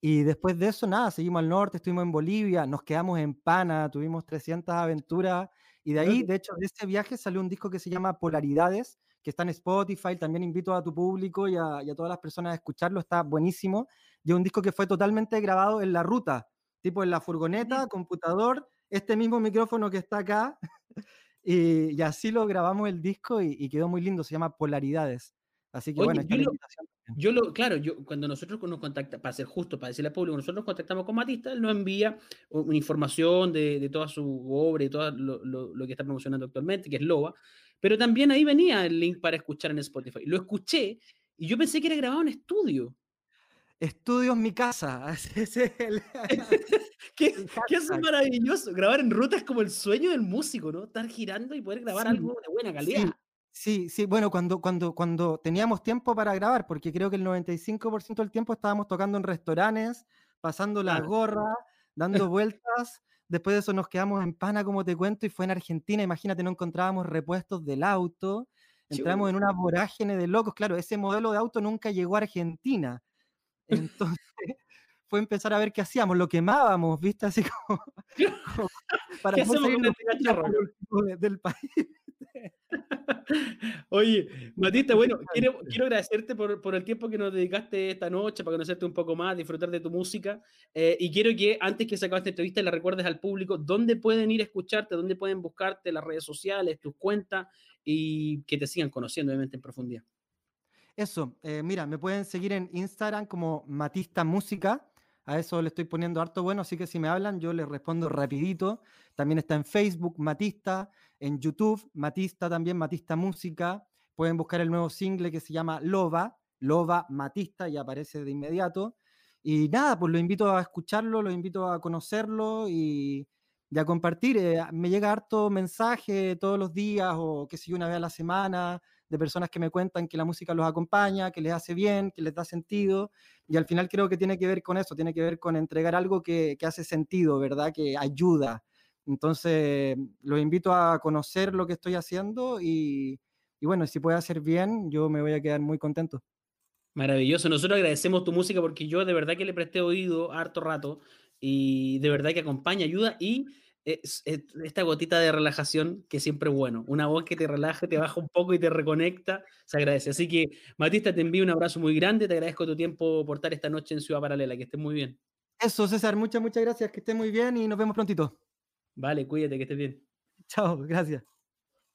Y después de eso, nada, seguimos al norte, estuvimos en Bolivia, nos quedamos en Pana, tuvimos 300 aventuras. Y de ahí, de hecho, de ese viaje salió un disco que se llama Polaridades, que está en Spotify. También invito a tu público y a, y a todas las personas a escucharlo, está buenísimo. Y es un disco que fue totalmente grabado en la ruta, tipo en la furgoneta, computador, este mismo micrófono que está acá. <laughs> y, así lo grabamos el disco y, quedó muy lindo, se llama Polaridades. Así que bueno, yo, lo, yo lo, claro, yo cuando nosotros nos contactamos, para ser justo, para decirle al público, nosotros nos contactamos con Matista, él nos envía una información de, de toda su obra y todo lo, lo, que está promocionando actualmente, que es Loba, pero también ahí venía el link para escuchar en Spotify. Lo escuché y yo pensé que era grabado en estudio. Estudio en mi casa. <laughs> <laughs> ¿Qué, es maravilloso. Grabar en ruta es como el sueño del músico, ¿no? Estar girando y poder grabar algo de buena calidad. Sí, sí, bueno, cuando, cuando, cuando teníamos tiempo para grabar, porque creo que el 95% del tiempo estábamos tocando en restaurantes, pasando la gorra, dando vueltas. Después de eso nos quedamos en pana, como te cuento, y fue en Argentina. Imagínate, no encontrábamos repuestos del auto. Entramos en una vorágine de locos. Claro, ese modelo de auto nunca llegó a Argentina. <laughs> Entonces fue empezar a ver qué hacíamos, lo quemábamos, ¿viste? Así como, <laughs> para ¿Qué hacemos del país. <laughs> Oye, Matista, bueno, quiero, quiero agradecerte por, por, el tiempo que nos dedicaste esta noche para conocerte un poco más, disfrutar de tu música. Eh, y quiero que antes que se acabe esta entrevista le recuerdes al público dónde pueden ir a escucharte, dónde pueden buscarte, las redes sociales, tus cuentas y que te sigan conociendo, obviamente, en profundidad. Eso, eh, mira, me pueden seguir en Instagram como Matista Música. A eso le estoy poniendo harto bueno, así que si me hablan, yo les respondo rapidito. También está en Facebook, Matista. en YouTube, Matista también, Matista Música. Pueden buscar el nuevo single que se llama Loba, Loba Matista, y aparece de inmediato. Y nada, pues lo invito a escucharlo, lo invito a conocerlo y, a compartir. Eh, me llega harto mensaje todos los días o que sé yo, una vez a la semana de personas que me cuentan que la música los acompaña, que les hace bien, que les da sentido. Y al final creo que tiene que ver con eso, tiene que ver con entregar algo que, que hace sentido, ¿verdad? Que ayuda. Entonces, los invito a conocer lo que estoy haciendo y, y bueno, si puede hacer bien, yo me voy a quedar muy contento. Maravilloso. Nosotros agradecemos tu música porque yo de verdad que le presté oído harto rato y de verdad que acompaña, ayuda y esta gotita de relajación que siempre es bueno. Una voz que te relaja, te <laughs> baja un poco y te reconecta, se agradece. Así que, Matista, te envío un abrazo muy grande, te agradezco tu tiempo por estar esta noche en Ciudad Paralela, que estés muy bien. Eso, César, muchas, muchas gracias, que estés muy bien y nos vemos prontito. Vale, cuídate, que estés bien. Chao, gracias.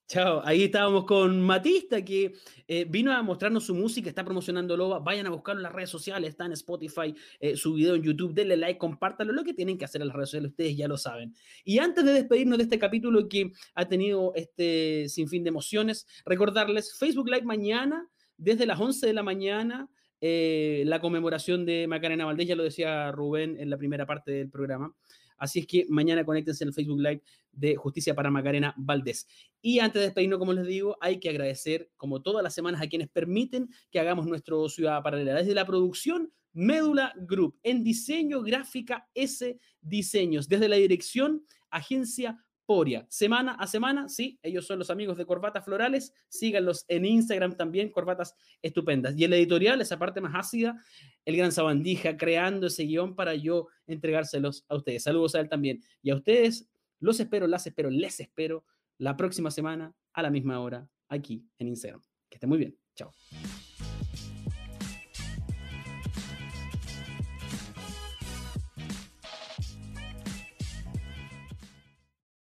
Chao, ahí estábamos con Matista que eh, vino a mostrarnos su música, está promocionando Loba, vayan a buscarlo en las redes sociales, está en Spotify, eh, su video en YouTube, denle like, compártanlo, lo que tienen que hacer en las redes sociales, ustedes ya lo saben. Y antes de despedirnos de este capítulo que ha tenido este sinfín de emociones, recordarles Facebook Live mañana, desde las 11 de la mañana, eh, la conmemoración de Macarena Valdés, ya lo decía Rubén en la primera parte del programa. Así es que mañana conéctense en el Facebook Live de Justicia para Macarena Valdés. Y antes de despedirnos, como les digo, hay que agradecer, como todas las semanas, a quienes permiten que hagamos nuestro Ciudad Paralela. Desde la producción, Médula Group. En diseño, gráfica, S Diseños. Desde la dirección, Agencia Semana a semana, sí, ellos son los amigos de Corbatas Florales. Síganlos en Instagram también, Corbatas Estupendas. Y en la editorial, esa parte más ácida, el gran Sabandija, creando ese guion para yo entregárselos a ustedes. Saludos a él también. Y a ustedes, los espero, las espero, les espero la próxima semana a la misma hora aquí en Instagram. Que estén muy bien. Chao.